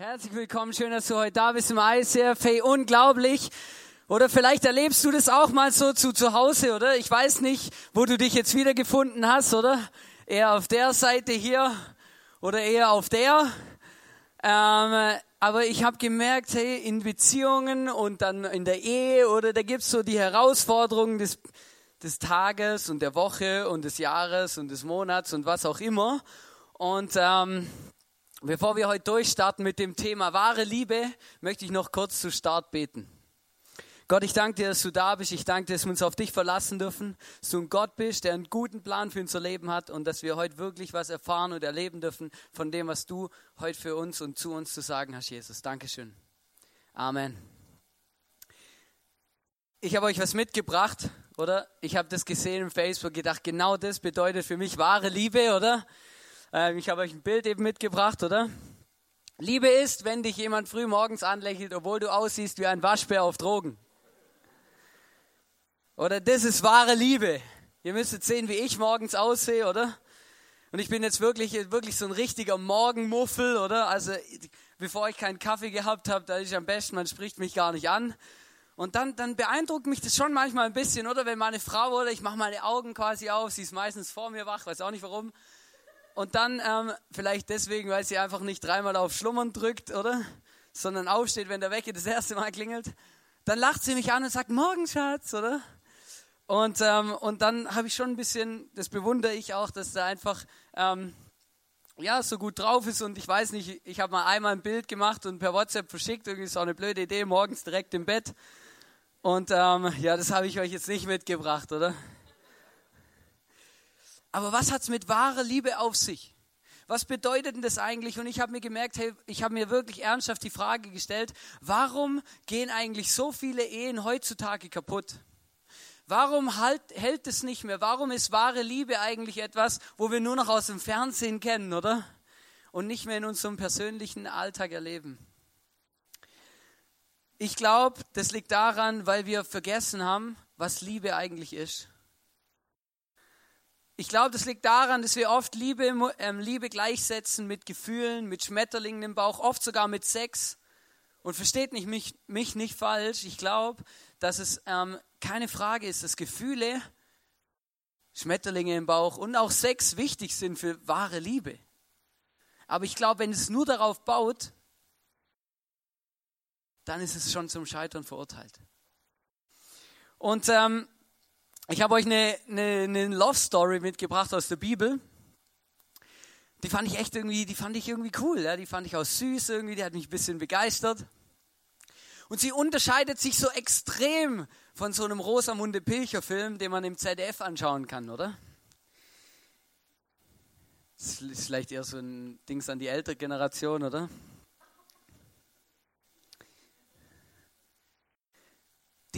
Herzlich willkommen, schön, dass du heute da bist im ICF. Hey, unglaublich. Oder vielleicht erlebst du das auch mal so zu, zu Hause, oder? Ich weiß nicht, wo du dich jetzt wiedergefunden hast, oder? Eher auf der Seite hier oder eher auf der. Ähm, aber ich habe gemerkt, hey, in Beziehungen und dann in der Ehe, oder da gibt's so die Herausforderungen des, des Tages und der Woche und des Jahres und des Monats und was auch immer. Und ähm, Bevor wir heute durchstarten mit dem Thema wahre Liebe, möchte ich noch kurz zu Start beten. Gott, ich danke dir, dass du da bist. Ich danke dir, dass wir uns auf dich verlassen dürfen, dass du ein Gott bist, der einen guten Plan für unser Leben hat und dass wir heute wirklich was erfahren und erleben dürfen von dem, was du heute für uns und zu uns zu sagen hast, Jesus. Dankeschön. Amen. Ich habe euch was mitgebracht, oder? Ich habe das gesehen im Facebook, gedacht, genau das bedeutet für mich wahre Liebe, oder? Ähm, ich habe euch ein Bild eben mitgebracht, oder? Liebe ist, wenn dich jemand früh morgens anlächelt, obwohl du aussiehst wie ein Waschbär auf Drogen. Oder das ist wahre Liebe. Ihr müsstet sehen, wie ich morgens aussehe, oder? Und ich bin jetzt wirklich, wirklich so ein richtiger Morgenmuffel, oder? Also, bevor ich keinen Kaffee gehabt habe, da ist am besten, man spricht mich gar nicht an. Und dann, dann beeindruckt mich das schon manchmal ein bisschen, oder? Wenn meine Frau, oder ich mache meine Augen quasi auf, sie ist meistens vor mir wach, weiß auch nicht warum. Und dann ähm, vielleicht deswegen, weil sie einfach nicht dreimal auf Schlummern drückt, oder? Sondern aufsteht, wenn der Wecker das erste Mal klingelt. Dann lacht sie mich an und sagt, morgen Schatz, oder? Und, ähm, und dann habe ich schon ein bisschen, das bewundere ich auch, dass er einfach ähm, ja, so gut drauf ist. Und ich weiß nicht, ich habe mal einmal ein Bild gemacht und per WhatsApp verschickt. Irgendwie ist auch eine blöde Idee, morgens direkt im Bett. Und ähm, ja, das habe ich euch jetzt nicht mitgebracht, oder? Aber was hat es mit wahrer Liebe auf sich? Was bedeutet denn das eigentlich? Und ich habe mir gemerkt, hey, ich habe mir wirklich ernsthaft die Frage gestellt, warum gehen eigentlich so viele Ehen heutzutage kaputt? Warum halt, hält es nicht mehr? Warum ist wahre Liebe eigentlich etwas, wo wir nur noch aus dem Fernsehen kennen, oder? Und nicht mehr in unserem persönlichen Alltag erleben? Ich glaube, das liegt daran, weil wir vergessen haben, was Liebe eigentlich ist. Ich glaube, das liegt daran, dass wir oft Liebe, ähm, Liebe gleichsetzen mit Gefühlen, mit Schmetterlingen im Bauch, oft sogar mit Sex. Und versteht nicht, mich, mich nicht falsch. Ich glaube, dass es ähm, keine Frage ist, dass Gefühle, Schmetterlinge im Bauch und auch Sex wichtig sind für wahre Liebe. Aber ich glaube, wenn es nur darauf baut, dann ist es schon zum Scheitern verurteilt. Und ähm, ich habe euch eine, eine, eine Love Story mitgebracht aus der Bibel. Die fand ich echt irgendwie, die fand ich irgendwie cool. Ja? Die fand ich auch süß irgendwie, die hat mich ein bisschen begeistert. Und sie unterscheidet sich so extrem von so einem Rosamunde Pilcher Film, den man im ZDF anschauen kann, oder? Das ist vielleicht eher so ein Dings an die ältere Generation, oder?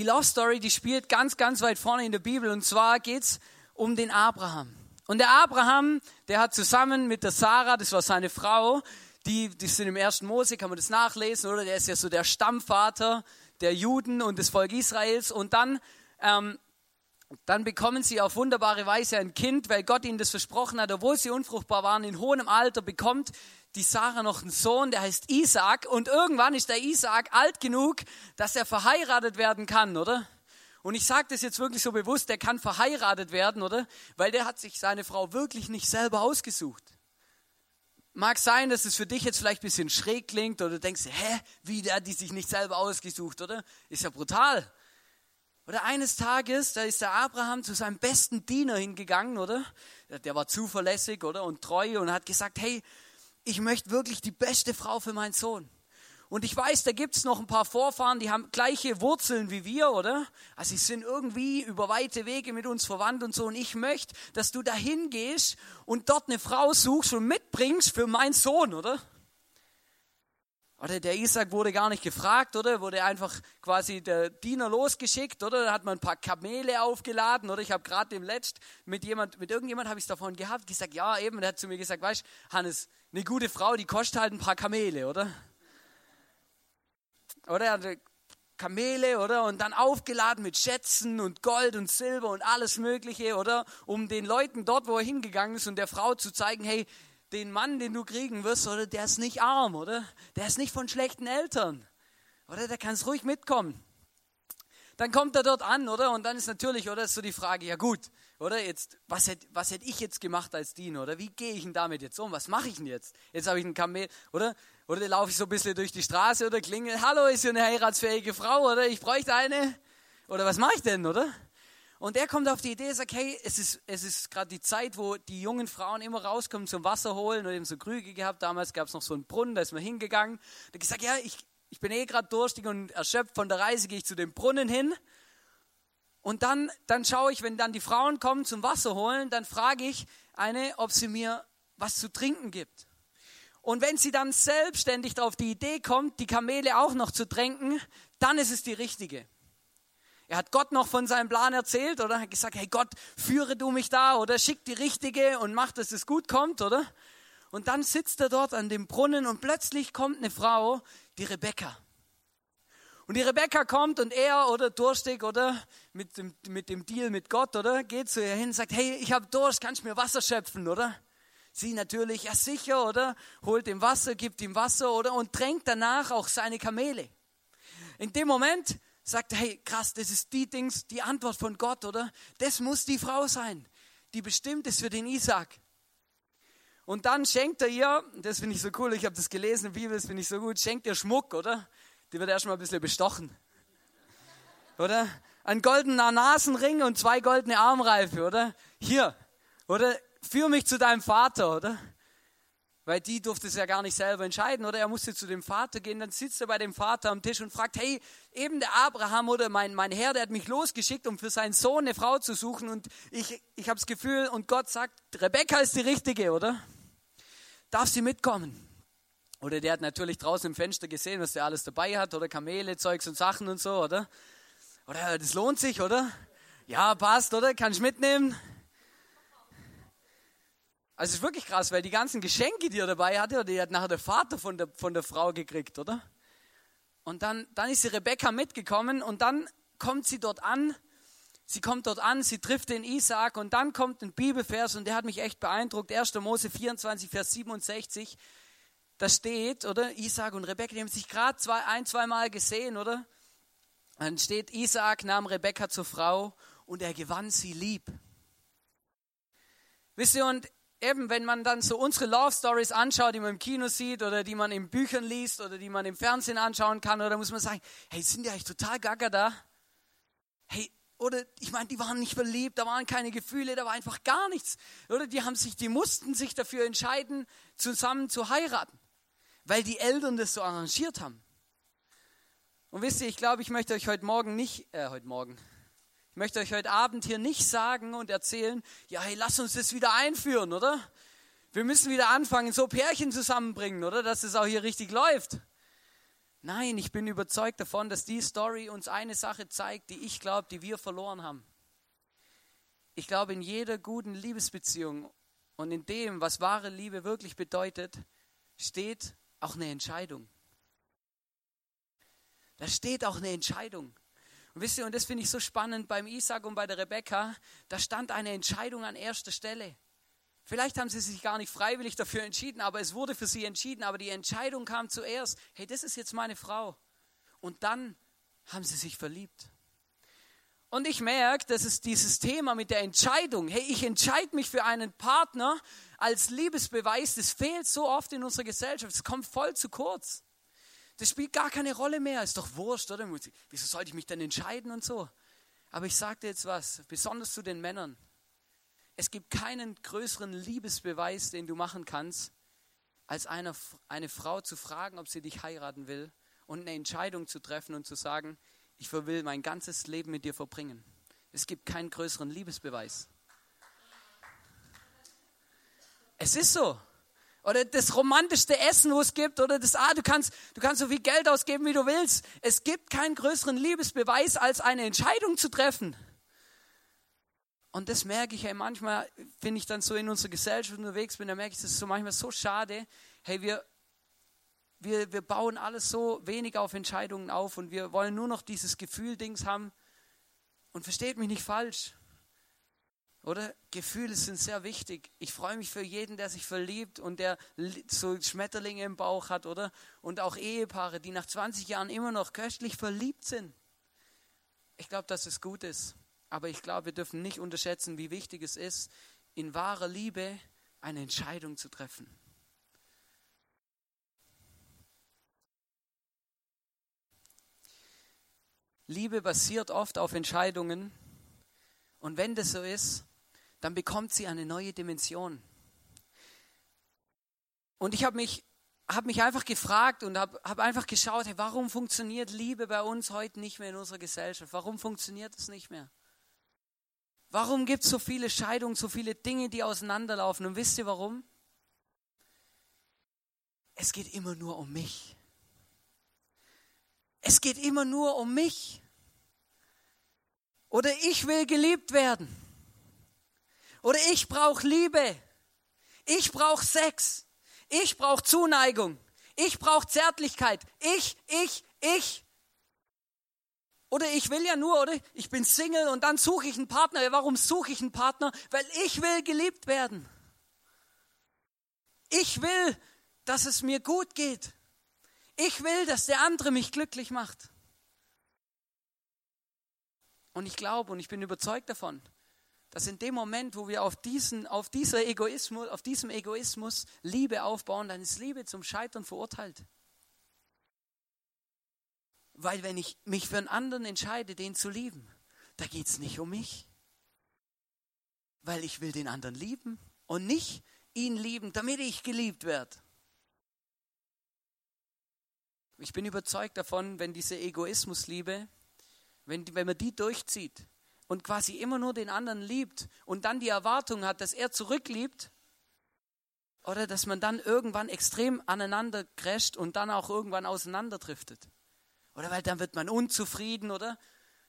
Die Love Story, die spielt ganz, ganz weit vorne in der Bibel. Und zwar geht es um den Abraham. Und der Abraham, der hat zusammen mit der Sarah, das war seine Frau, die, die sind im ersten Mose, kann man das nachlesen, oder? Der ist ja so der Stammvater der Juden und des Volk Israels. Und dann, ähm, dann bekommen sie auf wunderbare Weise ein Kind, weil Gott ihnen das versprochen hat, obwohl sie unfruchtbar waren, in hohem Alter bekommt die Sarah noch einen Sohn, der heißt Isaac. Und irgendwann ist der Isaac alt genug, dass er verheiratet werden kann, oder? Und ich sage das jetzt wirklich so bewusst, der kann verheiratet werden, oder? Weil der hat sich seine Frau wirklich nicht selber ausgesucht. Mag sein, dass es für dich jetzt vielleicht ein bisschen schräg klingt oder du denkst, hä, wie der hat die sich nicht selber ausgesucht, oder? Ist ja brutal. Oder eines Tages, da ist der Abraham zu seinem besten Diener hingegangen, oder? Der war zuverlässig, oder? Und treu und hat gesagt, hey, ich möchte wirklich die beste Frau für meinen Sohn. Und ich weiß, da gibt es noch ein paar Vorfahren, die haben gleiche Wurzeln wie wir, oder? Also sie sind irgendwie über weite Wege mit uns verwandt und so. Und ich möchte, dass du dahin gehst und dort eine Frau suchst und mitbringst für meinen Sohn, oder? Oder der Isaac wurde gar nicht gefragt, oder? Wurde einfach quasi der Diener losgeschickt, oder? Da hat man ein paar Kamele aufgeladen, oder? Ich habe gerade dem Letzt mit jemand, mit irgendjemand habe ich es davon gehabt, gesagt, ja eben, der hat zu mir gesagt, weißt, Hannes, eine gute Frau, die kostet halt ein paar Kamele, oder? Oder Kamele, oder? Und dann aufgeladen mit Schätzen und Gold und Silber und alles Mögliche, oder? Um den Leuten dort, wo er hingegangen ist und der Frau zu zeigen, hey, den Mann, den du kriegen wirst, oder der ist nicht arm, oder? Der ist nicht von schlechten Eltern. Oder der kann es ruhig mitkommen. Dann kommt er dort an, oder? Und dann ist natürlich, oder, ist so die Frage, ja gut, oder? Jetzt, was hätte was hätt ich jetzt gemacht als Diener, oder? Wie gehe ich denn damit jetzt um? Was mache ich denn jetzt? Jetzt habe ich einen Kamel, oder? Oder laufe ich so ein bisschen durch die Straße oder klingel, hallo, ist hier eine heiratsfähige Frau, oder? Ich bräuchte eine. Oder was mache ich denn, oder? Und er kommt auf die Idee, sagt, hey, es ist, es ist gerade die Zeit, wo die jungen Frauen immer rauskommen zum Wasser holen und eben so Krüge gehabt. Damals gab es noch so einen Brunnen, da ist man hingegangen. Da hat gesagt, ja, ich, ich bin eh gerade durstig und erschöpft von der Reise, gehe ich zu dem Brunnen hin. Und dann, dann schaue ich, wenn dann die Frauen kommen zum Wasser holen, dann frage ich eine, ob sie mir was zu trinken gibt. Und wenn sie dann selbstständig auf die Idee kommt, die Kamele auch noch zu tränken, dann ist es die richtige. Er hat Gott noch von seinem Plan erzählt oder hat gesagt, hey Gott, führe du mich da oder schick die Richtige und mach, dass es gut kommt, oder? Und dann sitzt er dort an dem Brunnen und plötzlich kommt eine Frau, die Rebecca. Und die Rebecca kommt und er oder durstig oder mit dem, mit dem Deal mit Gott oder geht zu ihr hin und sagt, hey, ich habe Durst, kannst du mir Wasser schöpfen, oder? Sie natürlich, ja sicher, oder? Holt ihm Wasser, gibt ihm Wasser, oder? Und tränkt danach auch seine Kamele. In dem Moment sagt, hey, krass, das ist die Dings, die Antwort von Gott, oder? Das muss die Frau sein, die bestimmt ist für den Isaac. Und dann schenkt er ihr, das finde ich so cool, ich habe das gelesen in der Bibel, das finde ich so gut, schenkt ihr Schmuck, oder? Die wird erstmal ein bisschen bestochen. Oder? Ein goldener Nasenring und zwei goldene Armreife, oder? Hier, oder? Führ mich zu deinem Vater, oder? Weil die durfte es ja gar nicht selber entscheiden, oder er musste zu dem Vater gehen, dann sitzt er bei dem Vater am Tisch und fragt, hey, eben der Abraham oder mein, mein Herr, der hat mich losgeschickt, um für seinen Sohn eine Frau zu suchen und ich, ich habe das Gefühl und Gott sagt, Rebecca ist die Richtige, oder? Darf sie mitkommen? Oder der hat natürlich draußen im Fenster gesehen, was der alles dabei hat, oder Kamele, Zeugs und Sachen und so, oder? Oder das lohnt sich, oder? Ja, passt, oder? Kann ich mitnehmen? Also es ist wirklich krass, weil die ganzen Geschenke, die er dabei hatte, die hat nachher der Vater von der, von der Frau gekriegt, oder? Und dann, dann ist die Rebecca mitgekommen und dann kommt sie dort an. Sie kommt dort an, sie trifft den Isaac und dann kommt ein Bibelvers und der hat mich echt beeindruckt. 1. Mose 24, Vers 67. Da steht, oder? Isaac und Rebecca, die haben sich gerade zwei, ein, zwei Mal gesehen, oder? Dann steht, Isaac nahm Rebecca zur Frau und er gewann sie lieb. Wisst ihr, und eben, wenn man dann so unsere Love Stories anschaut, die man im Kino sieht oder die man in Büchern liest oder die man im Fernsehen anschauen kann, oder muss man sagen, hey, sind die eigentlich total gaga da? Hey, oder ich meine, die waren nicht verliebt, da waren keine Gefühle, da war einfach gar nichts. Oder die haben sich, die mussten sich dafür entscheiden, zusammen zu heiraten, weil die Eltern das so arrangiert haben. Und wisst ihr, ich glaube, ich möchte euch heute Morgen nicht, äh, heute Morgen, möchte euch heute Abend hier nicht sagen und erzählen, ja, hey, lass uns das wieder einführen, oder? Wir müssen wieder anfangen, so Pärchen zusammenbringen, oder? Dass es auch hier richtig läuft. Nein, ich bin überzeugt davon, dass die Story uns eine Sache zeigt, die ich glaube, die wir verloren haben. Ich glaube, in jeder guten Liebesbeziehung und in dem, was wahre Liebe wirklich bedeutet, steht auch eine Entscheidung. Da steht auch eine Entscheidung. Und wisst ihr, und das finde ich so spannend beim Isaac und bei der Rebecca, da stand eine Entscheidung an erster Stelle. Vielleicht haben sie sich gar nicht freiwillig dafür entschieden, aber es wurde für sie entschieden, aber die Entscheidung kam zuerst, hey, das ist jetzt meine Frau. Und dann haben sie sich verliebt. Und ich merke, dass es dieses Thema mit der Entscheidung, hey, ich entscheide mich für einen Partner als Liebesbeweis, das fehlt so oft in unserer Gesellschaft. Es kommt voll zu kurz. Das spielt gar keine Rolle mehr. Ist doch wurscht, oder? Wieso sollte ich mich denn entscheiden und so? Aber ich sage dir jetzt was, besonders zu den Männern. Es gibt keinen größeren Liebesbeweis, den du machen kannst, als eine, eine Frau zu fragen, ob sie dich heiraten will und eine Entscheidung zu treffen und zu sagen, ich will mein ganzes Leben mit dir verbringen. Es gibt keinen größeren Liebesbeweis. Es ist so. Oder das romantischste Essen, wo es gibt. Oder das, ah, du kannst, du kannst so viel Geld ausgeben, wie du willst. Es gibt keinen größeren Liebesbeweis, als eine Entscheidung zu treffen. Und das merke ich, hey, manchmal, wenn ich dann so in unserer Gesellschaft unterwegs bin, dann merke ich, das ist so manchmal so schade. Hey, wir, wir, wir bauen alles so wenig auf Entscheidungen auf und wir wollen nur noch dieses Gefühl-Dings haben. Und versteht mich nicht falsch. Oder? Gefühle sind sehr wichtig. Ich freue mich für jeden, der sich verliebt und der so Schmetterlinge im Bauch hat, oder? Und auch Ehepaare, die nach 20 Jahren immer noch köstlich verliebt sind. Ich glaube, dass es gut ist. Aber ich glaube, wir dürfen nicht unterschätzen, wie wichtig es ist, in wahrer Liebe eine Entscheidung zu treffen. Liebe basiert oft auf Entscheidungen. Und wenn das so ist, dann bekommt sie eine neue Dimension. Und ich habe mich, hab mich einfach gefragt und habe hab einfach geschaut, hey, warum funktioniert Liebe bei uns heute nicht mehr in unserer Gesellschaft? Warum funktioniert es nicht mehr? Warum gibt es so viele Scheidungen, so viele Dinge, die auseinanderlaufen? Und wisst ihr warum? Es geht immer nur um mich. Es geht immer nur um mich. Oder ich will geliebt werden. Oder ich brauche Liebe. Ich brauche Sex. Ich brauche Zuneigung. Ich brauche Zärtlichkeit. Ich, ich, ich. Oder ich will ja nur, oder? Ich bin Single und dann suche ich einen Partner. Warum suche ich einen Partner? Weil ich will geliebt werden. Ich will, dass es mir gut geht. Ich will, dass der andere mich glücklich macht. Und ich glaube und ich bin überzeugt davon, dass in dem Moment, wo wir auf, diesen, auf, dieser Egoismus, auf diesem Egoismus Liebe aufbauen, dann ist Liebe zum Scheitern verurteilt. Weil wenn ich mich für einen anderen entscheide, den zu lieben, da geht es nicht um mich. Weil ich will den anderen lieben und nicht ihn lieben, damit ich geliebt werde. Ich bin überzeugt davon, wenn diese Egoismusliebe wenn, wenn man die durchzieht und quasi immer nur den anderen liebt und dann die Erwartung hat, dass er zurückliebt, oder dass man dann irgendwann extrem aneinander crasht und dann auch irgendwann auseinanderdriftet. Oder weil dann wird man unzufrieden, oder?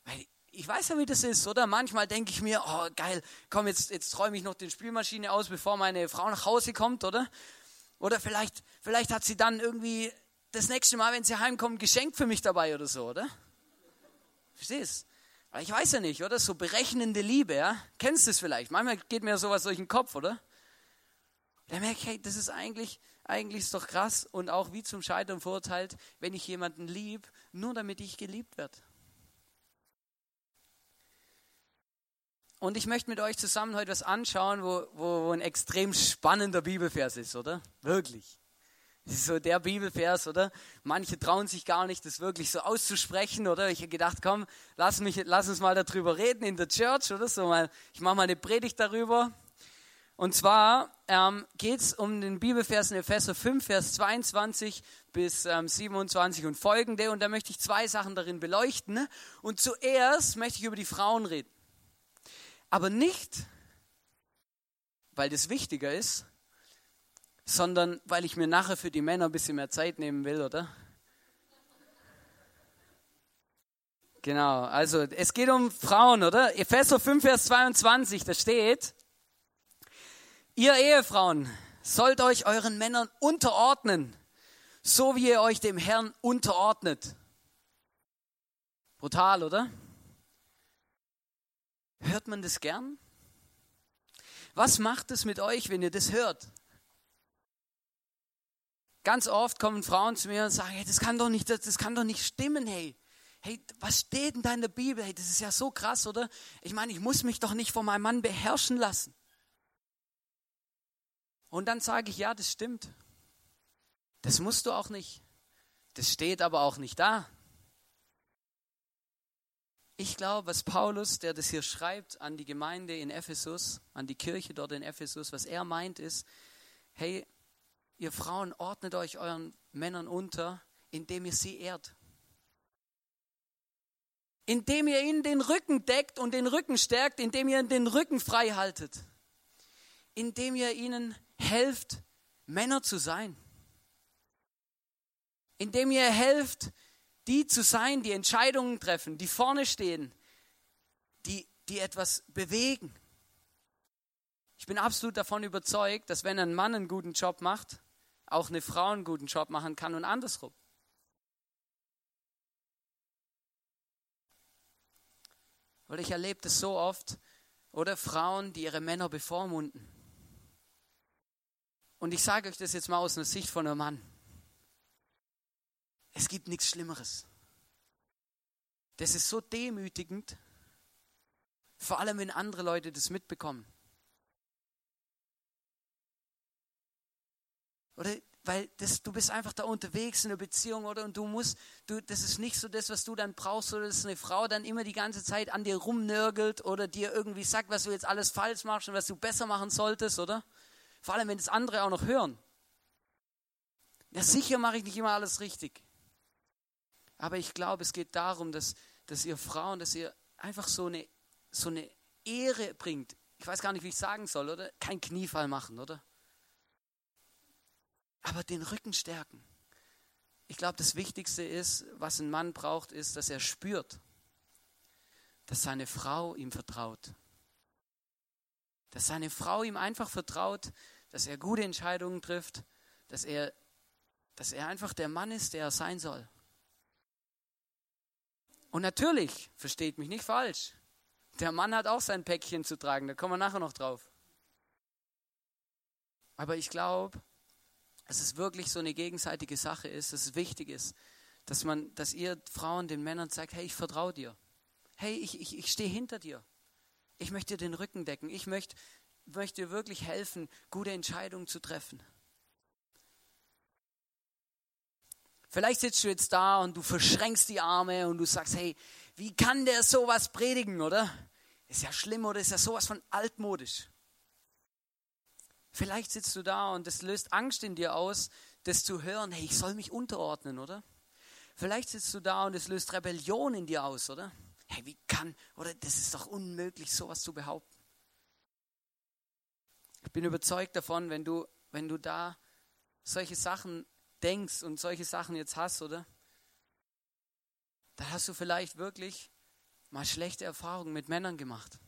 Weil ich weiß ja, wie das ist, oder? Manchmal denke ich mir, oh geil, komm, jetzt, jetzt träume ich noch die Spielmaschine aus, bevor meine Frau nach Hause kommt, oder? Oder vielleicht, vielleicht hat sie dann irgendwie das nächste Mal, wenn sie heimkommt, ein Geschenk für mich dabei oder so, oder? Verstehst? Ich weiß ja nicht, oder? So berechnende Liebe, ja? Kennst du es vielleicht? Manchmal geht mir sowas durch den Kopf, oder? Da merke ich, hey, das ist eigentlich, eigentlich ist doch krass und auch wie zum Scheitern verurteilt, wenn ich jemanden lieb, nur damit ich geliebt werde. Und ich möchte mit euch zusammen heute was anschauen, wo, wo, wo ein extrem spannender Bibelvers ist, oder? Wirklich. Das ist so der Bibelvers, oder? Manche trauen sich gar nicht, das wirklich so auszusprechen, oder? Ich habe gedacht, komm, lass, mich, lass uns mal darüber reden in der Church, oder? So mal, ich mache mal eine Predigt darüber. Und zwar ähm, geht es um den Bibelvers in Epheser 5, Vers 22 bis ähm, 27 und folgende. Und da möchte ich zwei Sachen darin beleuchten. Und zuerst möchte ich über die Frauen reden. Aber nicht, weil das wichtiger ist, sondern weil ich mir nachher für die Männer ein bisschen mehr Zeit nehmen will, oder? Genau, also es geht um Frauen, oder? Epheser 5, Vers 22, da steht, ihr Ehefrauen sollt euch euren Männern unterordnen, so wie ihr euch dem Herrn unterordnet. Brutal, oder? Hört man das gern? Was macht es mit euch, wenn ihr das hört? Ganz oft kommen Frauen zu mir und sagen, hey, das kann doch nicht, das, das kann doch nicht stimmen, hey. Hey, was steht denn da in der Bibel? Hey, das ist ja so krass, oder? Ich meine, ich muss mich doch nicht von meinem Mann beherrschen lassen. Und dann sage ich, ja, das stimmt. Das musst du auch nicht. Das steht aber auch nicht da. Ich glaube, was Paulus, der das hier schreibt an die Gemeinde in Ephesus, an die Kirche dort in Ephesus, was er meint ist, hey, ihr Frauen ordnet euch euren Männern unter, indem ihr sie ehrt. Indem ihr ihnen den Rücken deckt und den Rücken stärkt, indem ihr den Rücken frei haltet. Indem ihr ihnen helft, Männer zu sein. Indem ihr helft, die zu sein, die Entscheidungen treffen, die vorne stehen, die, die etwas bewegen. Ich bin absolut davon überzeugt, dass wenn ein Mann einen guten Job macht, auch eine Frau einen guten Job machen kann und andersrum. Weil ich erlebe das so oft, oder Frauen, die ihre Männer bevormunden. Und ich sage euch das jetzt mal aus einer Sicht von einem Mann. Es gibt nichts Schlimmeres. Das ist so demütigend, vor allem wenn andere Leute das mitbekommen. Oder weil das, du bist einfach da unterwegs in einer Beziehung, oder? Und du musst, du, das ist nicht so das, was du dann brauchst, oder dass eine Frau dann immer die ganze Zeit an dir rumnörgelt oder dir irgendwie sagt, was du jetzt alles falsch machst und was du besser machen solltest, oder? Vor allem, wenn das andere auch noch hören. Ja, sicher mache ich nicht immer alles richtig. Aber ich glaube, es geht darum, dass, dass ihr Frauen, dass ihr einfach so eine, so eine Ehre bringt. Ich weiß gar nicht, wie ich sagen soll, oder? Kein Kniefall machen, oder? Aber den Rücken stärken. Ich glaube, das Wichtigste ist, was ein Mann braucht, ist, dass er spürt, dass seine Frau ihm vertraut. Dass seine Frau ihm einfach vertraut, dass er gute Entscheidungen trifft, dass er, dass er einfach der Mann ist, der er sein soll. Und natürlich, versteht mich nicht falsch, der Mann hat auch sein Päckchen zu tragen, da kommen wir nachher noch drauf. Aber ich glaube, dass es wirklich so eine gegenseitige Sache ist, dass es wichtig ist, dass man, dass ihr Frauen den Männern zeigt, hey, ich vertraue dir. Hey, ich, ich, ich stehe hinter dir. Ich möchte dir den Rücken decken. Ich möchte, möchte dir wirklich helfen, gute Entscheidungen zu treffen. Vielleicht sitzt du jetzt da und du verschränkst die Arme und du sagst, hey, wie kann der sowas predigen, oder? Ist ja schlimm oder ist ja sowas von altmodisch. Vielleicht sitzt du da und es löst Angst in dir aus, das zu hören, hey, ich soll mich unterordnen, oder? Vielleicht sitzt du da und es löst Rebellion in dir aus, oder? Hey, wie kann, oder das ist doch unmöglich, sowas zu behaupten. Ich bin überzeugt davon, wenn du, wenn du da solche Sachen denkst und solche Sachen jetzt hast, oder? Da hast du vielleicht wirklich mal schlechte Erfahrungen mit Männern gemacht.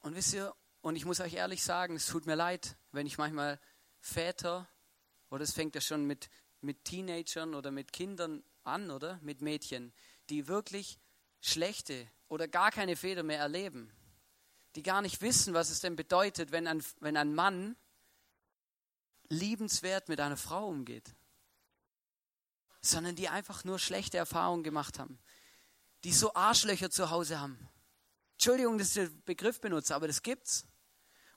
Und wisst ihr, und ich muss euch ehrlich sagen, es tut mir leid, wenn ich manchmal Väter, oder es fängt ja schon mit, mit Teenagern oder mit Kindern an, oder? Mit Mädchen, die wirklich schlechte oder gar keine Fehler mehr erleben. Die gar nicht wissen, was es denn bedeutet, wenn ein, wenn ein Mann liebenswert mit einer Frau umgeht. Sondern die einfach nur schlechte Erfahrungen gemacht haben. Die so Arschlöcher zu Hause haben. Entschuldigung, dass ich den Begriff benutze, aber das gibt's.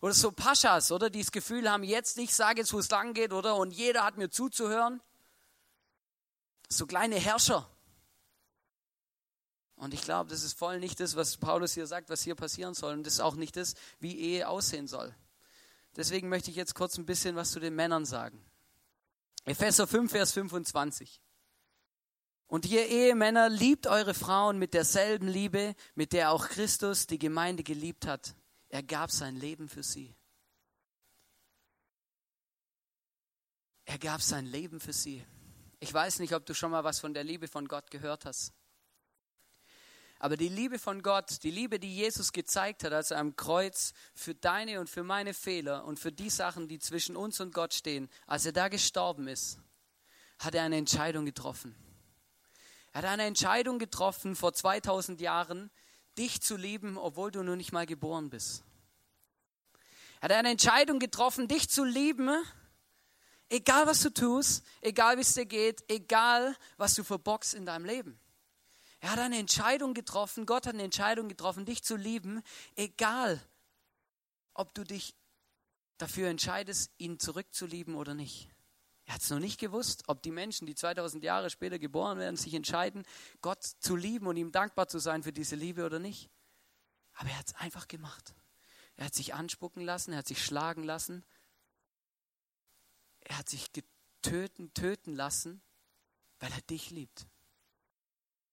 Oder so Paschas, oder? Die das Gefühl haben, jetzt, ich sage jetzt, wo es lang geht, oder? Und jeder hat mir zuzuhören. So kleine Herrscher. Und ich glaube, das ist voll nicht das, was Paulus hier sagt, was hier passieren soll. Und das ist auch nicht das, wie Ehe aussehen soll. Deswegen möchte ich jetzt kurz ein bisschen was zu den Männern sagen. Epheser 5, Vers 25. Und ihr Ehemänner liebt eure Frauen mit derselben Liebe, mit der auch Christus die Gemeinde geliebt hat er gab sein Leben für sie. Er gab sein Leben für sie. Ich weiß nicht, ob du schon mal was von der Liebe von Gott gehört hast. Aber die Liebe von Gott, die Liebe, die Jesus gezeigt hat, als er am Kreuz für deine und für meine Fehler und für die Sachen, die zwischen uns und Gott stehen, als er da gestorben ist, hat er eine Entscheidung getroffen. Er hat eine Entscheidung getroffen vor 2000 Jahren, dich zu lieben, obwohl du noch nicht mal geboren bist. Er hat eine Entscheidung getroffen, dich zu lieben, egal was du tust, egal wie es dir geht, egal was du verbockst in deinem Leben. Er hat eine Entscheidung getroffen, Gott hat eine Entscheidung getroffen, dich zu lieben, egal ob du dich dafür entscheidest, ihn zurückzulieben oder nicht. Er hat es noch nicht gewusst, ob die Menschen, die 2000 Jahre später geboren werden, sich entscheiden, Gott zu lieben und ihm dankbar zu sein für diese Liebe oder nicht. Aber er hat es einfach gemacht. Er hat sich anspucken lassen, er hat sich schlagen lassen, er hat sich getöten, töten lassen, weil er dich liebt.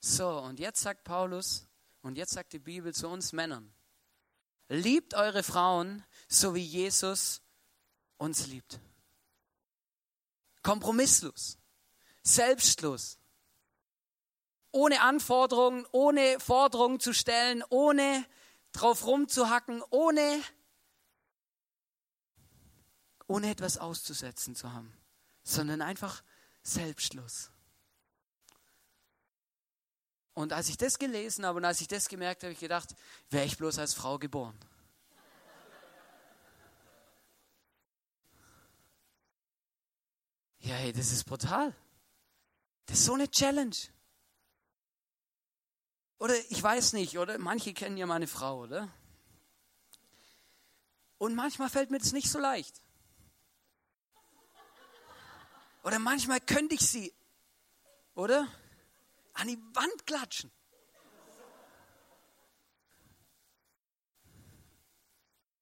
So, und jetzt sagt Paulus, und jetzt sagt die Bibel zu uns Männern, liebt eure Frauen, so wie Jesus uns liebt kompromisslos, selbstlos, ohne Anforderungen, ohne Forderungen zu stellen, ohne drauf rumzuhacken, ohne, ohne etwas auszusetzen zu haben, sondern einfach selbstlos. Und als ich das gelesen habe und als ich das gemerkt habe, habe ich gedacht, wäre ich bloß als Frau geboren. Ja, hey, das ist brutal. Das ist so eine Challenge. Oder ich weiß nicht, oder manche kennen ja meine Frau, oder? Und manchmal fällt mir das nicht so leicht. Oder manchmal könnte ich sie, oder? An die Wand klatschen.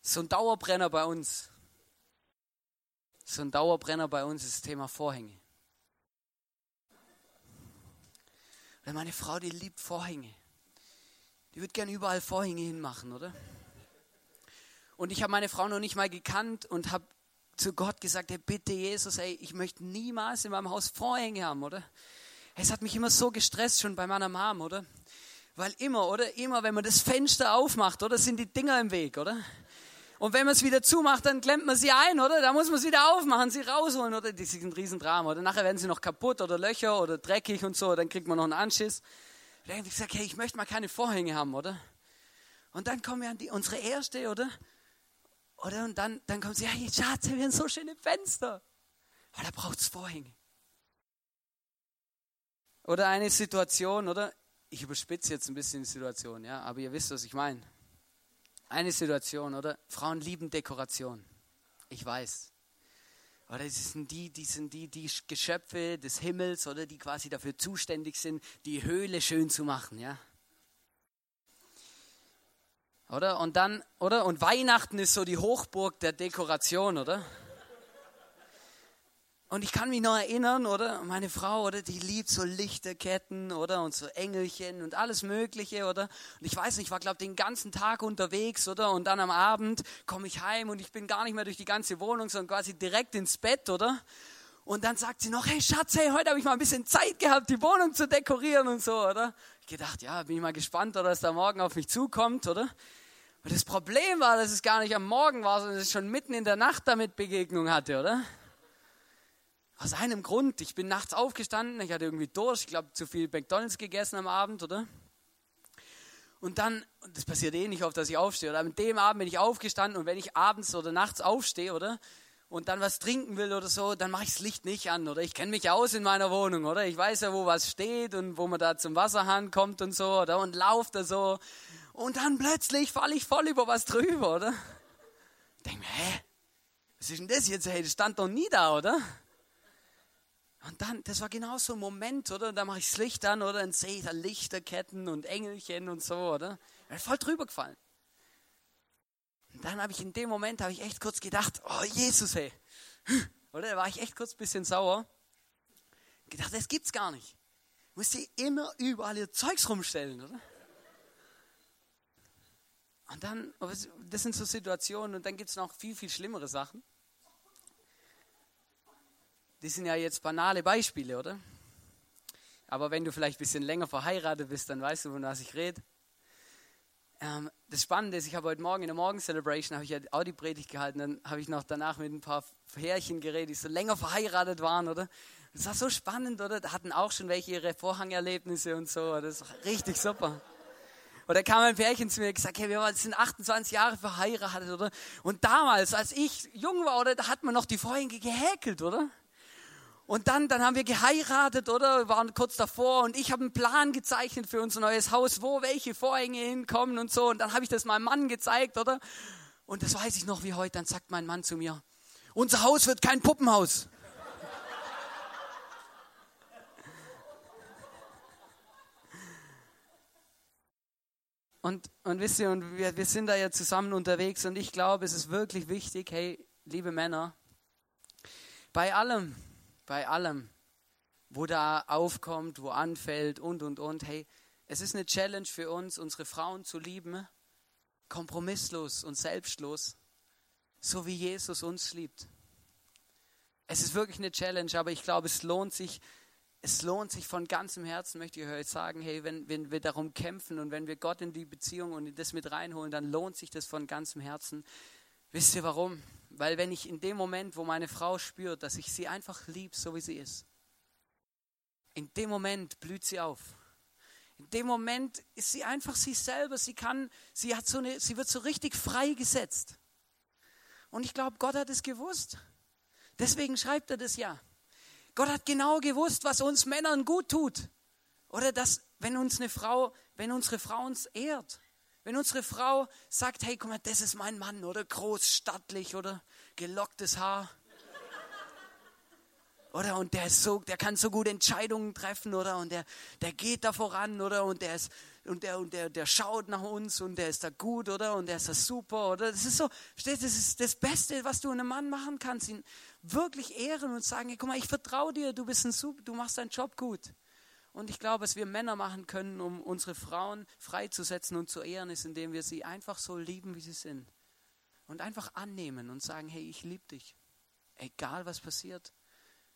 So ein Dauerbrenner bei uns. So ein Dauerbrenner bei uns ist das Thema Vorhänge. Weil meine Frau, die liebt Vorhänge. Die wird gerne überall Vorhänge hinmachen, oder? Und ich habe meine Frau noch nicht mal gekannt und habe zu Gott gesagt, hey, bitte Jesus, ey, ich möchte niemals in meinem Haus Vorhänge haben, oder? Es hat mich immer so gestresst, schon bei meiner Mom, oder? Weil immer, oder? Immer, wenn man das Fenster aufmacht, oder? Sind die Dinger im Weg, oder? Und wenn man es wieder zumacht, dann klemmt man sie ein, oder? Da muss man es wieder aufmachen, sie rausholen, oder? Das ist ein Riesendrama, oder? Nachher werden sie noch kaputt oder Löcher oder dreckig und so, dann kriegt man noch einen Anschiss. Da habe ich gesagt, hey, ich möchte mal keine Vorhänge haben, oder? Und dann kommen wir an die, unsere erste, oder? Oder? Und dann, dann kommt sie, hey, Schatz, wir haben so schöne Fenster. Aber da braucht es Vorhänge. Oder eine Situation, oder? Ich überspitze jetzt ein bisschen die Situation, ja, aber ihr wisst, was ich meine. Eine Situation, oder? Frauen lieben Dekoration. Ich weiß. Oder es sind die, die sind die, die Geschöpfe des Himmels, oder die quasi dafür zuständig sind, die Höhle schön zu machen, ja. Oder? Und dann, oder? Und Weihnachten ist so die Hochburg der Dekoration, oder? Und ich kann mich noch erinnern, oder? Meine Frau, oder? Die liebt so Lichterketten, oder? Und so Engelchen und alles Mögliche, oder? Und ich weiß nicht, ich war, glaube den ganzen Tag unterwegs, oder? Und dann am Abend komme ich heim und ich bin gar nicht mehr durch die ganze Wohnung, sondern quasi direkt ins Bett, oder? Und dann sagt sie noch, hey Schatz, hey, heute habe ich mal ein bisschen Zeit gehabt, die Wohnung zu dekorieren und so, oder? Ich gedacht, ja, bin ich mal gespannt, oder, dass da morgen auf mich zukommt, oder? Und das Problem war, dass es gar nicht am Morgen war, sondern dass ich schon mitten in der Nacht damit Begegnung hatte, oder? Aus einem Grund. Ich bin nachts aufgestanden, ich hatte irgendwie Durst, ich glaube zu viel McDonalds gegessen am Abend, oder? Und dann, das passiert eh nicht oft, dass ich aufstehe, oder? An dem Abend bin ich aufgestanden und wenn ich abends oder nachts aufstehe, oder? Und dann was trinken will oder so, dann mache ich das Licht nicht an, oder? Ich kenne mich aus in meiner Wohnung, oder? Ich weiß ja, wo was steht und wo man da zum Wasserhahn kommt und so, oder? Und lauft da so. Und dann plötzlich falle ich voll über was drüber, oder? Denke mir, hä? Was ist denn das jetzt? Hey, das stand doch nie da, oder? Und dann, das war genau so ein Moment, oder? Da mache ich das Licht an, oder? Dann sehe ich da Lichterketten und Engelchen und so, oder? Voll drüber gefallen. Und dann habe ich in dem Moment, habe ich echt kurz gedacht, oh Jesus, hey. Oder? Da war ich echt kurz ein bisschen sauer. Gedacht, das gibt's gar nicht. Muss sie immer überall ihr Zeugs rumstellen, oder? Und dann, das sind so Situationen und dann gibt es noch viel, viel schlimmere Sachen. Die sind ja jetzt banale Beispiele, oder? Aber wenn du vielleicht ein bisschen länger verheiratet bist, dann weißt du, von was ich rede. Ähm, das Spannende ist, ich habe heute Morgen in der Morgen-Celebration habe ich ja auch die Predigt gehalten, dann habe ich noch danach mit ein paar Härchen geredet, die so länger verheiratet waren, oder? Das war so spannend, oder? Da hatten auch schon welche ihre Vorhangerlebnisse und so, das war richtig super. Oder kam ein Pärchen zu mir und gesagt, hey, wir sind 28 Jahre verheiratet, oder? Und damals, als ich jung war, oder, da hat man noch die Vorhänge gehäkelt, oder? Und dann, dann haben wir geheiratet, oder? Wir waren kurz davor und ich habe einen Plan gezeichnet für unser neues Haus, wo welche Vorhänge hinkommen und so. Und dann habe ich das meinem Mann gezeigt, oder? Und das weiß ich noch wie heute. Dann sagt mein Mann zu mir, unser Haus wird kein Puppenhaus. Und, und wisst ihr, und wir, wir sind da ja zusammen unterwegs und ich glaube, es ist wirklich wichtig, hey, liebe Männer, bei allem, bei allem, wo da aufkommt, wo anfällt und, und, und. Hey, es ist eine Challenge für uns, unsere Frauen zu lieben, kompromisslos und selbstlos, so wie Jesus uns liebt. Es ist wirklich eine Challenge, aber ich glaube, es lohnt sich, es lohnt sich von ganzem Herzen, möchte ich euch sagen, hey, wenn, wenn wir darum kämpfen und wenn wir Gott in die Beziehung und das mit reinholen, dann lohnt sich das von ganzem Herzen. Wisst ihr warum? Weil wenn ich in dem Moment, wo meine Frau spürt, dass ich sie einfach lieb, so wie sie ist, in dem Moment blüht sie auf. In dem Moment ist sie einfach sie selber. Sie kann, sie hat so eine, sie wird so richtig freigesetzt. Und ich glaube, Gott hat es gewusst. Deswegen schreibt er das ja. Gott hat genau gewusst, was uns Männern gut tut. Oder dass, wenn uns eine Frau, wenn unsere Frau uns ehrt. Wenn unsere Frau sagt, hey, guck mal, das ist mein Mann, oder? Groß, stattlich, oder? Gelocktes Haar. Oder? Und der ist so, der kann so gut Entscheidungen treffen, oder? Und der, der geht da voran, oder? Und der ist und der und der, der schaut nach uns und der ist da gut, oder? Und der ist da super, oder? Das ist so, verstehst, das ist das Beste, was du einem Mann machen kannst, ihn wirklich ehren und sagen, hey, guck mal, ich vertraue dir, du bist ein super, du machst deinen Job gut. Und ich glaube, was wir Männer machen können, um unsere Frauen freizusetzen und zu ehren, ist, indem wir sie einfach so lieben, wie sie sind. Und einfach annehmen und sagen, hey, ich liebe dich. Egal was passiert,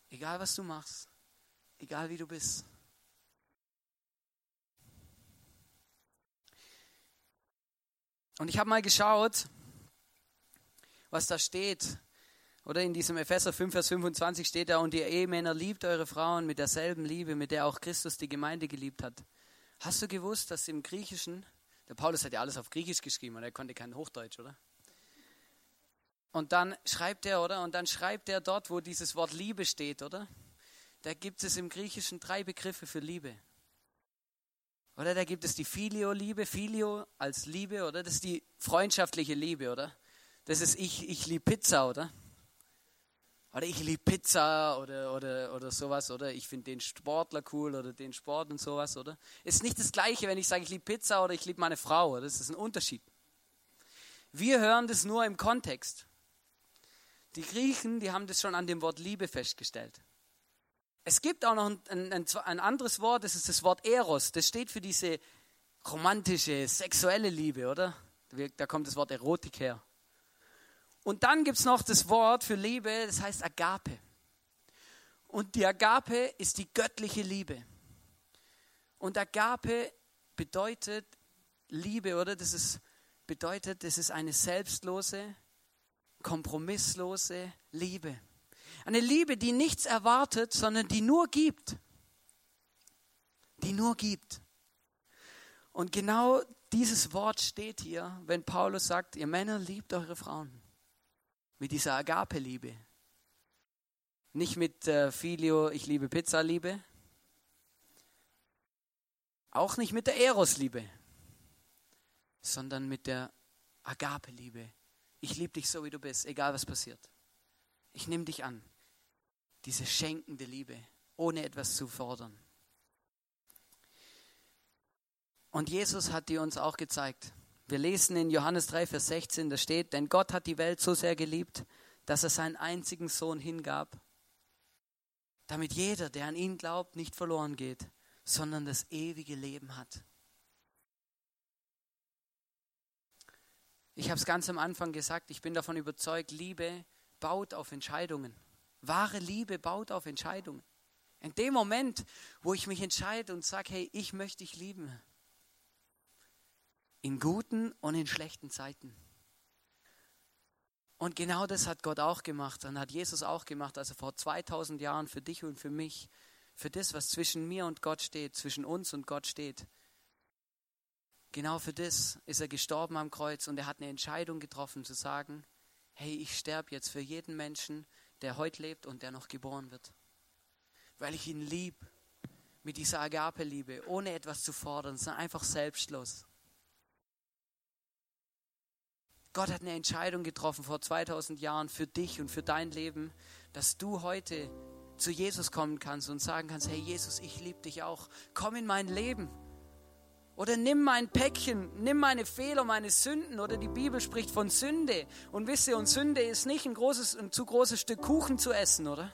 egal was du machst, egal wie du bist. Und ich habe mal geschaut, was da steht oder in diesem Epheser 5, Vers 25 steht da, und ihr Ehemänner liebt eure Frauen mit derselben Liebe, mit der auch Christus die Gemeinde geliebt hat. Hast du gewusst, dass im Griechischen, der Paulus hat ja alles auf Griechisch geschrieben und er konnte kein Hochdeutsch, oder? Und dann schreibt er, oder? Und dann schreibt er dort, wo dieses Wort Liebe steht, oder? Da gibt es im Griechischen drei Begriffe für Liebe. Oder da gibt es die Filio-Liebe, Filio als Liebe, oder? Das ist die freundschaftliche Liebe, oder? Das ist ich, ich liebe Pizza, oder? Oder ich liebe Pizza oder, oder, oder sowas, oder ich finde den Sportler cool oder den Sport und sowas, oder? Ist nicht das Gleiche, wenn ich sage, ich liebe Pizza oder ich liebe meine Frau, oder? Das ist ein Unterschied. Wir hören das nur im Kontext. Die Griechen, die haben das schon an dem Wort Liebe festgestellt. Es gibt auch noch ein, ein, ein anderes Wort, das ist das Wort Eros. Das steht für diese romantische, sexuelle Liebe, oder? Da kommt das Wort Erotik her. Und dann gibt es noch das Wort für Liebe, das heißt Agape. Und die Agape ist die göttliche Liebe. Und Agape bedeutet Liebe, oder? Das ist, bedeutet, das ist eine selbstlose, kompromisslose Liebe. Eine Liebe, die nichts erwartet, sondern die nur gibt. Die nur gibt. Und genau dieses Wort steht hier, wenn Paulus sagt, ihr Männer liebt eure Frauen mit dieser Agape-Liebe. Nicht mit äh, Filio, ich liebe Pizza-Liebe. Auch nicht mit der Eros-Liebe, sondern mit der Agape-Liebe. Ich liebe dich so, wie du bist, egal was passiert. Ich nehme dich an. Diese schenkende Liebe, ohne etwas zu fordern. Und Jesus hat die uns auch gezeigt. Wir lesen in Johannes 3, Vers 16, da steht, denn Gott hat die Welt so sehr geliebt, dass er seinen einzigen Sohn hingab, damit jeder, der an ihn glaubt, nicht verloren geht, sondern das ewige Leben hat. Ich habe es ganz am Anfang gesagt, ich bin davon überzeugt, Liebe baut auf Entscheidungen. Wahre Liebe baut auf Entscheidungen. In dem Moment, wo ich mich entscheide und sage, hey, ich möchte dich lieben, in guten und in schlechten Zeiten. Und genau das hat Gott auch gemacht und hat Jesus auch gemacht, also vor 2000 Jahren für dich und für mich, für das, was zwischen mir und Gott steht, zwischen uns und Gott steht. Genau für das ist er gestorben am Kreuz und er hat eine Entscheidung getroffen zu sagen, hey, ich sterbe jetzt für jeden Menschen, der heute lebt und der noch geboren wird. Weil ich ihn lieb, mit dieser Agape-Liebe, ohne etwas zu fordern, sondern einfach selbstlos. Gott hat eine Entscheidung getroffen vor 2000 Jahren für dich und für dein Leben, dass du heute zu Jesus kommen kannst und sagen kannst, hey Jesus, ich liebe dich auch. Komm in mein Leben. Oder nimm mein Päckchen, nimm meine Fehler, meine Sünden. Oder die Bibel spricht von Sünde. Und wisst ihr, und Sünde ist nicht ein, großes, ein zu großes Stück Kuchen zu essen, oder?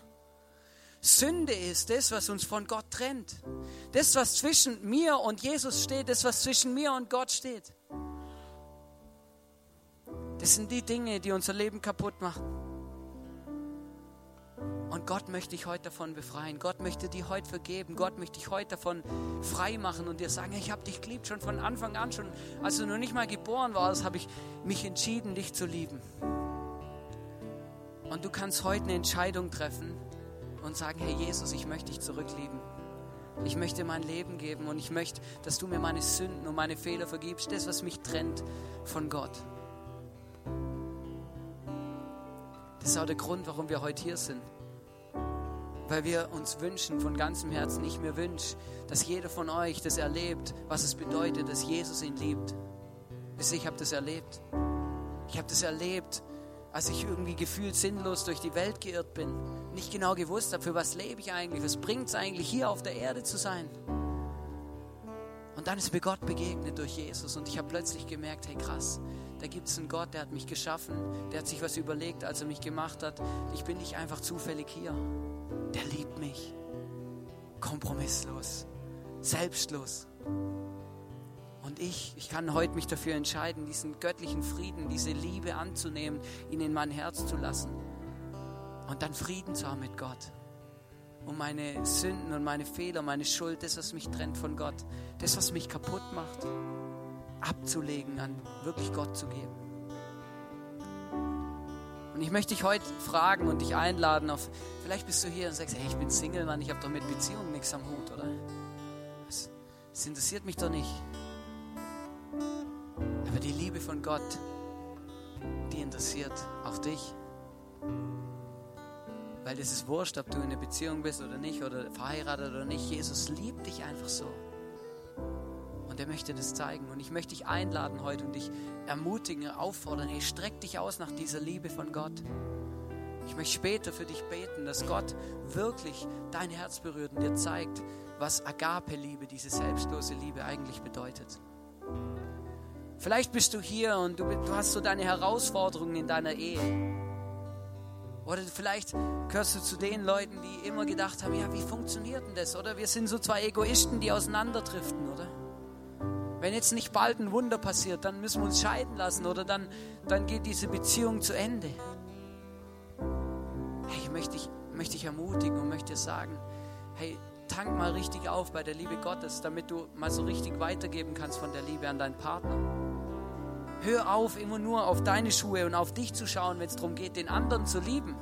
Sünde ist das, was uns von Gott trennt. Das, was zwischen mir und Jesus steht, das, was zwischen mir und Gott steht. Das sind die Dinge, die unser Leben kaputt machen. Und Gott möchte dich heute davon befreien. Gott möchte dir heute vergeben. Gott möchte dich heute davon frei machen und dir sagen, ich habe dich geliebt schon von Anfang an, schon als du noch nicht mal geboren warst, habe ich mich entschieden, dich zu lieben. Und du kannst heute eine Entscheidung treffen und sagen, Herr Jesus, ich möchte dich zurücklieben. Ich möchte mein Leben geben und ich möchte, dass du mir meine Sünden und meine Fehler vergibst, das, was mich trennt von Gott. Ist auch der Grund, warum wir heute hier sind. Weil wir uns wünschen, von ganzem Herzen, ich mir wünsche, dass jeder von euch das erlebt, was es bedeutet, dass Jesus ihn liebt. Wisst ich habe das erlebt. Ich habe das erlebt, als ich irgendwie gefühlt sinnlos durch die Welt geirrt bin, nicht genau gewusst habe, für was lebe ich eigentlich, was bringt es eigentlich, hier auf der Erde zu sein. Und dann ist mir Gott begegnet durch Jesus und ich habe plötzlich gemerkt, hey krass, da gibt es einen Gott, der hat mich geschaffen, der hat sich was überlegt, als er mich gemacht hat. Ich bin nicht einfach zufällig hier. Der liebt mich. Kompromisslos, selbstlos. Und ich, ich kann heute mich dafür entscheiden, diesen göttlichen Frieden, diese Liebe anzunehmen, ihn in mein Herz zu lassen. Und dann Frieden zu haben mit Gott. Um meine Sünden und meine Fehler, meine Schuld, das, was mich trennt von Gott, das, was mich kaputt macht, abzulegen, an wirklich Gott zu geben. Und ich möchte dich heute fragen und dich einladen auf, vielleicht bist du hier und sagst, hey, ich bin Single, Mann, ich habe doch mit Beziehungen nichts am Hut, oder? Das, das interessiert mich doch nicht. Aber die Liebe von Gott, die interessiert auch dich. Weil es ist wurscht, ob du in einer Beziehung bist oder nicht, oder verheiratet oder nicht. Jesus liebt dich einfach so. Und er möchte das zeigen. Und ich möchte dich einladen heute und dich ermutigen, auffordern. Hey, streck dich aus nach dieser Liebe von Gott. Ich möchte später für dich beten, dass Gott wirklich dein Herz berührt und dir zeigt, was Agape-Liebe, diese selbstlose Liebe eigentlich bedeutet. Vielleicht bist du hier und du, du hast so deine Herausforderungen in deiner Ehe. Oder vielleicht gehörst du zu den Leuten, die immer gedacht haben, ja, wie funktioniert denn das? Oder wir sind so zwei Egoisten, die auseinanderdriften, oder? Wenn jetzt nicht bald ein Wunder passiert, dann müssen wir uns scheiden lassen oder dann, dann geht diese Beziehung zu Ende. Hey, ich möchte dich, möchte dich ermutigen und möchte sagen, hey, tank mal richtig auf bei der Liebe Gottes, damit du mal so richtig weitergeben kannst von der Liebe an deinen Partner. Hör auf, immer nur auf deine Schuhe und auf dich zu schauen, wenn es darum geht, den anderen zu lieben.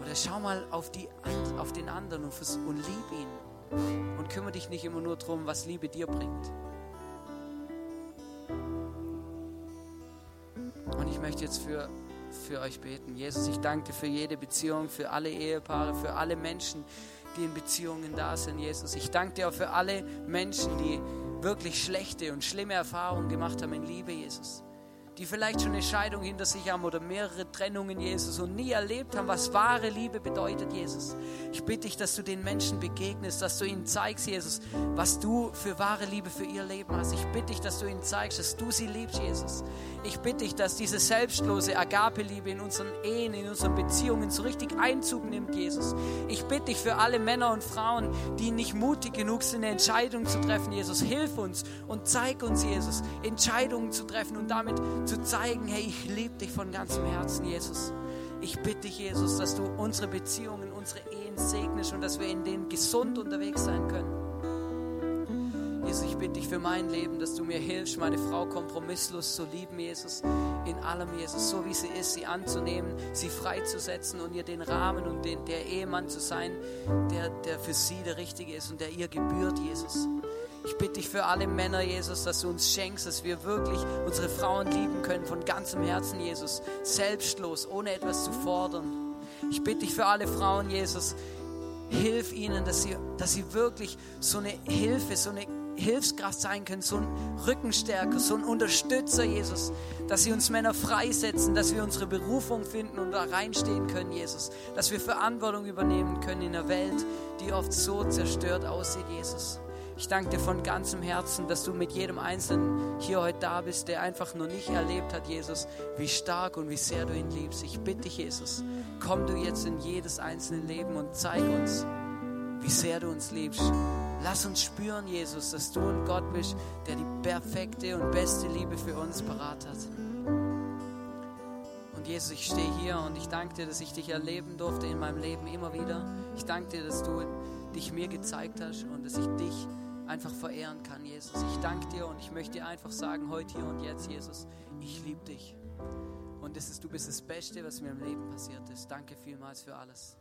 Oder schau mal auf, die, auf den anderen und, und lieb ihn. Und kümmere dich nicht immer nur darum, was Liebe dir bringt. Und ich möchte jetzt für, für euch beten. Jesus, ich danke dir für jede Beziehung, für alle Ehepaare, für alle Menschen, die in Beziehungen da sind, Jesus. Ich danke dir auch für alle Menschen, die wirklich schlechte und schlimme Erfahrungen gemacht haben in Liebe, Jesus. Die vielleicht schon eine Scheidung hinter sich haben oder mehrere Trennungen, Jesus, und nie erlebt haben, was wahre Liebe bedeutet, Jesus. Ich bitte dich, dass du den Menschen begegnest, dass du ihnen zeigst, Jesus, was du für wahre Liebe für ihr Leben hast. Ich bitte dich, dass du ihnen zeigst, dass du sie liebst, Jesus. Ich bitte dich, dass diese selbstlose Agape-Liebe in unseren Ehen, in unseren Beziehungen so richtig Einzug nimmt, Jesus. Ich bitte dich für alle Männer und Frauen, die nicht mutig genug sind, eine Entscheidung zu treffen, Jesus. Hilf uns und zeig uns, Jesus, Entscheidungen zu treffen und damit zu zeigen, hey, ich liebe dich von ganzem Herzen, Jesus. Ich bitte dich, Jesus, dass du unsere Beziehungen, unsere Ehen segnest und dass wir in denen gesund unterwegs sein können. Jesus, ich bitte dich für mein Leben, dass du mir hilfst, meine Frau kompromisslos zu lieben, Jesus, in allem, Jesus, so wie sie ist, sie anzunehmen, sie freizusetzen und ihr den Rahmen und den, der Ehemann zu sein, der, der für sie der Richtige ist und der ihr gebührt, Jesus. Ich bitte dich für alle Männer, Jesus, dass du uns schenkst, dass wir wirklich unsere Frauen lieben können von ganzem Herzen, Jesus, selbstlos, ohne etwas zu fordern. Ich bitte dich für alle Frauen, Jesus, hilf ihnen, dass sie, dass sie wirklich so eine Hilfe, so eine Hilfskraft sein können, so ein Rückenstärker, so ein Unterstützer, Jesus, dass sie uns Männer freisetzen, dass wir unsere Berufung finden und da reinstehen können, Jesus, dass wir Verantwortung übernehmen können in einer Welt, die oft so zerstört aussieht, Jesus. Ich danke dir von ganzem Herzen, dass du mit jedem Einzelnen hier heute da bist, der einfach noch nicht erlebt hat, Jesus, wie stark und wie sehr du ihn liebst. Ich bitte dich, Jesus, komm du jetzt in jedes einzelne Leben und zeig uns, wie sehr du uns liebst. Lass uns spüren, Jesus, dass du ein Gott bist, der die perfekte und beste Liebe für uns parat hat. Und Jesus, ich stehe hier und ich danke dir, dass ich dich erleben durfte in meinem Leben immer wieder. Ich danke dir, dass du dich mir gezeigt hast und dass ich dich einfach verehren kann, Jesus. Ich danke dir und ich möchte dir einfach sagen, heute, hier und jetzt, Jesus, ich liebe dich. Und das ist, du bist das Beste, was mir im Leben passiert ist. Danke vielmals für alles.